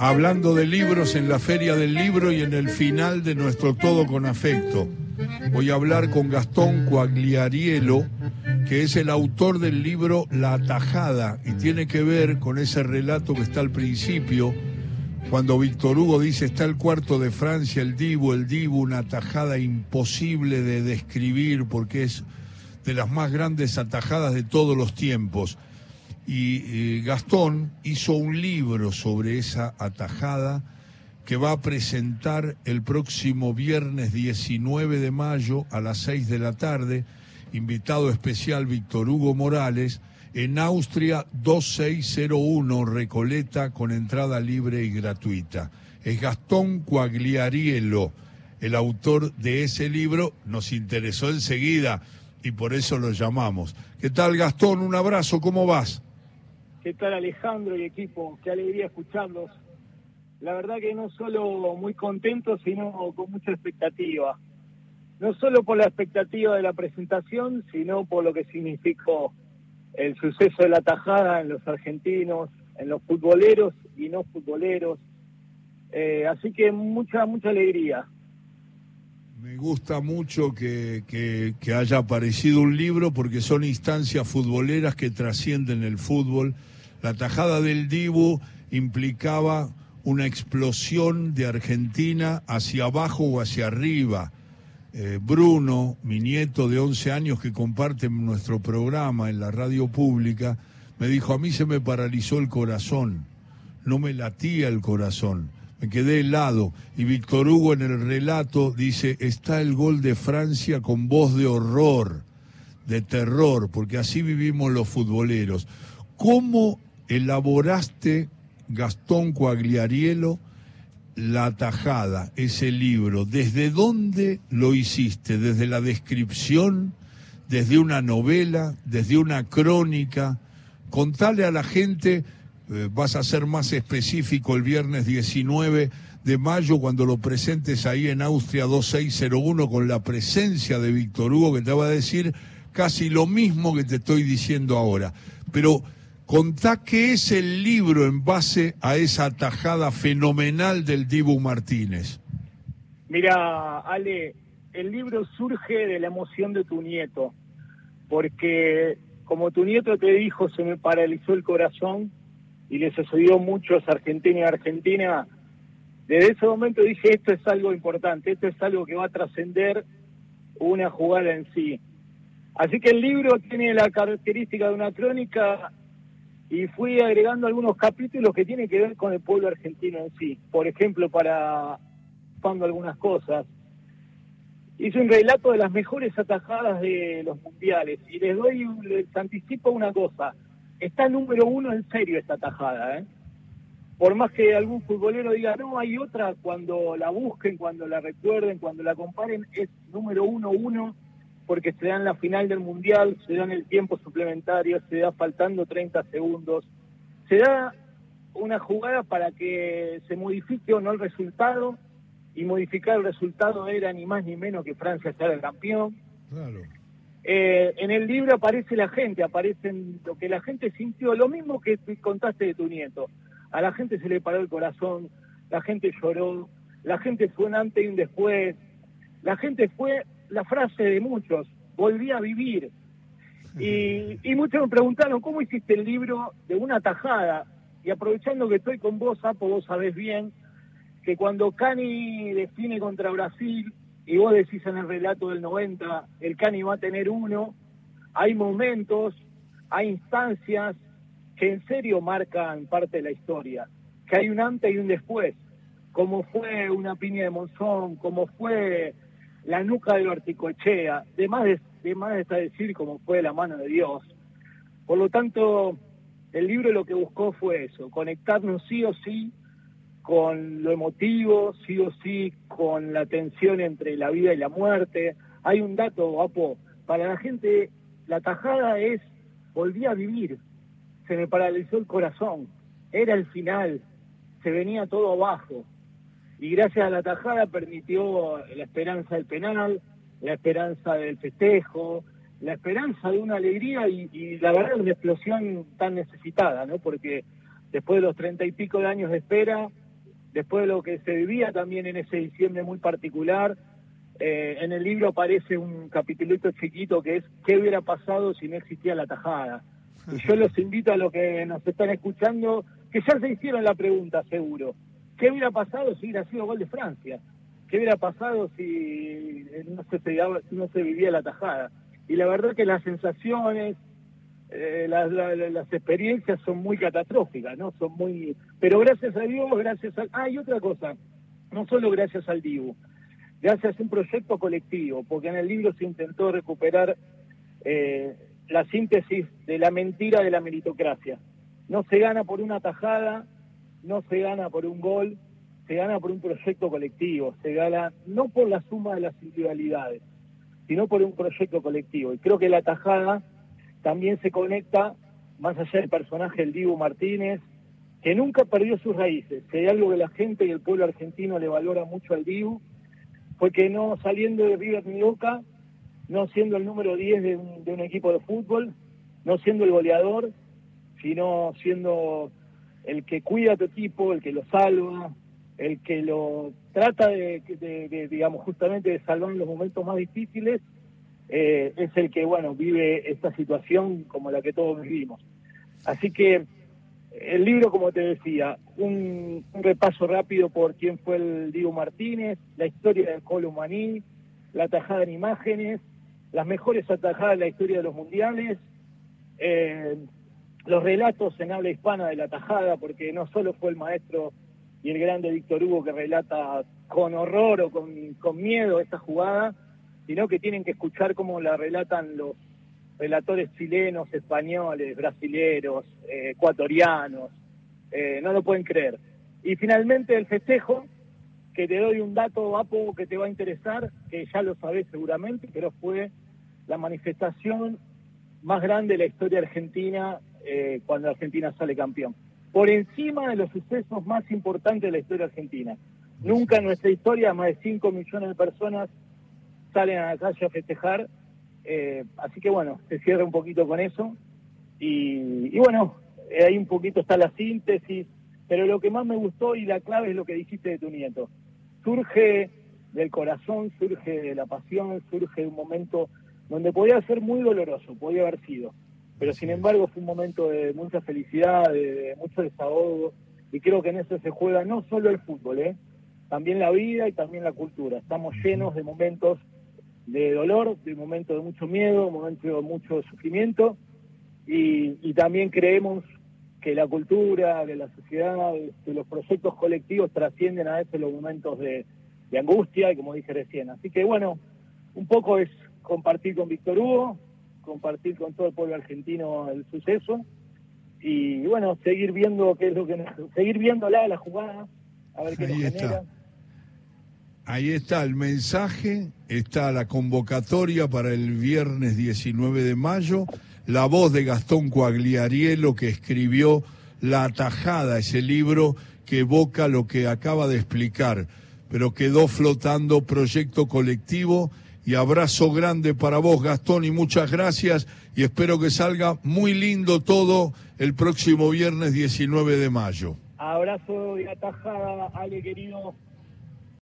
hablando de libros en la Feria del Libro y en el final de nuestro Todo con Afecto. Voy a hablar con Gastón Coagliarielo, que es el autor del libro La Atajada y tiene que ver con ese relato que está al principio, cuando Víctor Hugo dice está el cuarto de Francia, el Divo, el Divo, una atajada imposible de describir porque es de las más grandes atajadas de todos los tiempos. Y Gastón hizo un libro sobre esa atajada que va a presentar el próximo viernes 19 de mayo a las 6 de la tarde, invitado especial Víctor Hugo Morales, en Austria 2601 Recoleta con entrada libre y gratuita. Es Gastón Coagliarielo, el autor de ese libro, nos interesó enseguida y por eso lo llamamos. ¿Qué tal Gastón? Un abrazo, ¿cómo vas? ¿Qué tal Alejandro y equipo? Qué alegría escucharlos. La verdad que no solo muy contento, sino con mucha expectativa. No solo por la expectativa de la presentación, sino por lo que significó el suceso de la tajada en los argentinos, en los futboleros y no futboleros. Eh, así que mucha, mucha alegría. Me gusta mucho que, que, haya aparecido un libro porque son instancias futboleras que trascienden el fútbol. La tajada del Dibu implicaba una explosión de Argentina hacia abajo o hacia arriba. Eh, Bruno, mi nieto de 11 años que comparte nuestro programa en la radio pública, me dijo, a mí se me paralizó el corazón, no me latía el corazón me quedé helado. Y Víctor Hugo en el relato dice, está el gol de Francia con voz de horror, de terror, porque así vivimos los futboleros. ¿Cómo elaboraste, Gastón Coagliarielo, la tajada, ese libro? ¿Desde dónde lo hiciste? ¿Desde la descripción? ¿Desde una novela? ¿Desde una crónica? Contale a la gente eh, vas a ser más específico el viernes 19 de mayo cuando lo presentes ahí en Austria 2601 con la presencia de Víctor Hugo que te va a decir casi lo mismo que te estoy diciendo ahora. Pero contá qué es el libro en base a esa tajada fenomenal del Dibu Martínez. Mira, Ale, el libro surge de la emoción de tu nieto, porque como tu nieto te dijo, se me paralizó el corazón y le sucedió mucho a Argentina y Argentina, desde ese momento dije, esto es algo importante, esto es algo que va a trascender una jugada en sí. Así que el libro tiene la característica de una crónica y fui agregando algunos capítulos que tienen que ver con el pueblo argentino en sí. Por ejemplo, para cuando algunas cosas. Hice un relato de las mejores atajadas de los mundiales y les doy, les anticipo una cosa está número uno en serio esta tajada, ¿eh? Por más que algún futbolero diga, no, hay otra, cuando la busquen, cuando la recuerden, cuando la comparen, es número uno uno, porque se da en la final del Mundial, se da en el tiempo suplementario, se da faltando 30 segundos, se da una jugada para que se modifique o no el resultado, y modificar el resultado era ni más ni menos que Francia sea el campeón. Claro. Eh, en el libro aparece la gente, aparecen lo que la gente sintió, lo mismo que contaste de tu nieto. A la gente se le paró el corazón, la gente lloró, la gente fue un antes y un después, la gente fue la frase de muchos, volví a vivir. Y, muchos me preguntaron, ¿cómo hiciste el libro de una tajada? Y aprovechando que estoy con vos, Apo, vos sabés bien que cuando Cani define contra Brasil, y vos decís en el relato del 90, el Cani va a tener uno, hay momentos, hay instancias que en serio marcan parte de la historia, que hay un antes y un después, como fue una piña de Monzón, como fue la nuca de Articochea, de más de, de más está decir como fue la mano de Dios. Por lo tanto, el libro lo que buscó fue eso, conectarnos sí o sí con lo emotivo, sí o sí, con la tensión entre la vida y la muerte. Hay un dato, guapo, para la gente, la tajada es, volví a vivir, se me paralizó el corazón, era el final, se venía todo abajo. Y gracias a la tajada permitió la esperanza del penal, la esperanza del festejo, la esperanza de una alegría y, y la verdad una explosión tan necesitada, ¿no? Porque después de los treinta y pico de años de espera, después de lo que se vivía también en ese diciembre muy particular. Eh, en el libro aparece un capitulito chiquito que es ¿qué hubiera pasado si no existía la tajada? Y yo los invito a los que nos están escuchando, que ya se hicieron la pregunta seguro. ¿Qué hubiera pasado si hubiera sido gol de Francia? ¿Qué hubiera pasado si no se, si no se vivía la tajada? Y la verdad que las sensaciones, eh, las, las, experiencias son muy catastróficas, ¿no? Son muy... Pero gracias a Dios, gracias a... Ah, y otra cosa, no solo gracias al Dibu, gracias a un proyecto colectivo, porque en el libro se intentó recuperar eh, la síntesis de la mentira de la meritocracia. No se gana por una tajada, no se gana por un gol, se gana por un proyecto colectivo, se gana no por la suma de las individualidades, sino por un proyecto colectivo. Y creo que la tajada también se conecta, más allá del personaje del Dibu Martínez, que nunca perdió sus raíces. Si hay algo que la gente y el pueblo argentino le valora mucho al Dibu, fue que no saliendo de River ni no siendo el número 10 de un, equipo de fútbol, no siendo el goleador, sino siendo el que cuida a tu equipo, el que lo salva, el que lo trata de, digamos, justamente de salvar en los momentos más difíciles, eh, es el que, bueno, vive esta situación como la que todos vivimos. Así que el libro, como te decía, un, repaso rápido por quién fue el Diego Martínez, la historia del Colo Maní, la tajada en imágenes, las mejores atajadas de la historia de los mundiales, eh, los relatos en habla hispana de la tajada, porque no solo fue el maestro y el grande Víctor Hugo que relata con horror o con, miedo esta jugada, sino que tienen que escuchar cómo la relatan los relatores chilenos, españoles, brasileros, eh, ecuatorianos, eh, no lo pueden creer. Y finalmente el festejo, que te doy un dato, Apo, que te va a interesar, que ya lo sabés seguramente, pero fue la manifestación más grande de la historia argentina eh, cuando Argentina sale campeón. Por encima de los sucesos más importantes de la historia argentina. Nunca en nuestra historia más de 5 millones de personas salen a la calle a festejar. Eh, así que bueno, se cierra un poquito con eso. Y, y bueno, ahí un poquito está la síntesis. Pero lo que más me gustó y la clave es lo que dijiste de tu nieto surge del corazón, surge de la pasión, surge de un momento donde podía ser muy doloroso, podía haber sido, pero sin embargo fue un momento de mucha felicidad, de, mucho desahogo, y creo que en eso se juega no solo el fútbol, ¿eh? también la vida y también la cultura. Estamos llenos de momentos de dolor, de momentos de mucho miedo, momentos de mucho sufrimiento, y, y también creemos que la cultura, que la sociedad, que los proyectos colectivos trascienden a veces los momentos de, angustia y como dije recién. Así que bueno, un poco es compartir con Víctor Hugo, compartir con todo el pueblo argentino el suceso y bueno, seguir viendo qué es lo que seguir viéndola la jugada, a ver qué Ahí nos está. Ahí está el mensaje, está la convocatoria para el viernes 19 de mayo la voz de Gastón Coagliarielo que escribió La Atajada, ese libro que evoca lo que acaba de explicar, pero quedó flotando proyecto colectivo y abrazo grande para vos Gastón y muchas gracias y espero que salga muy lindo todo el próximo viernes 19 de mayo. Abrazo y atajada, querido.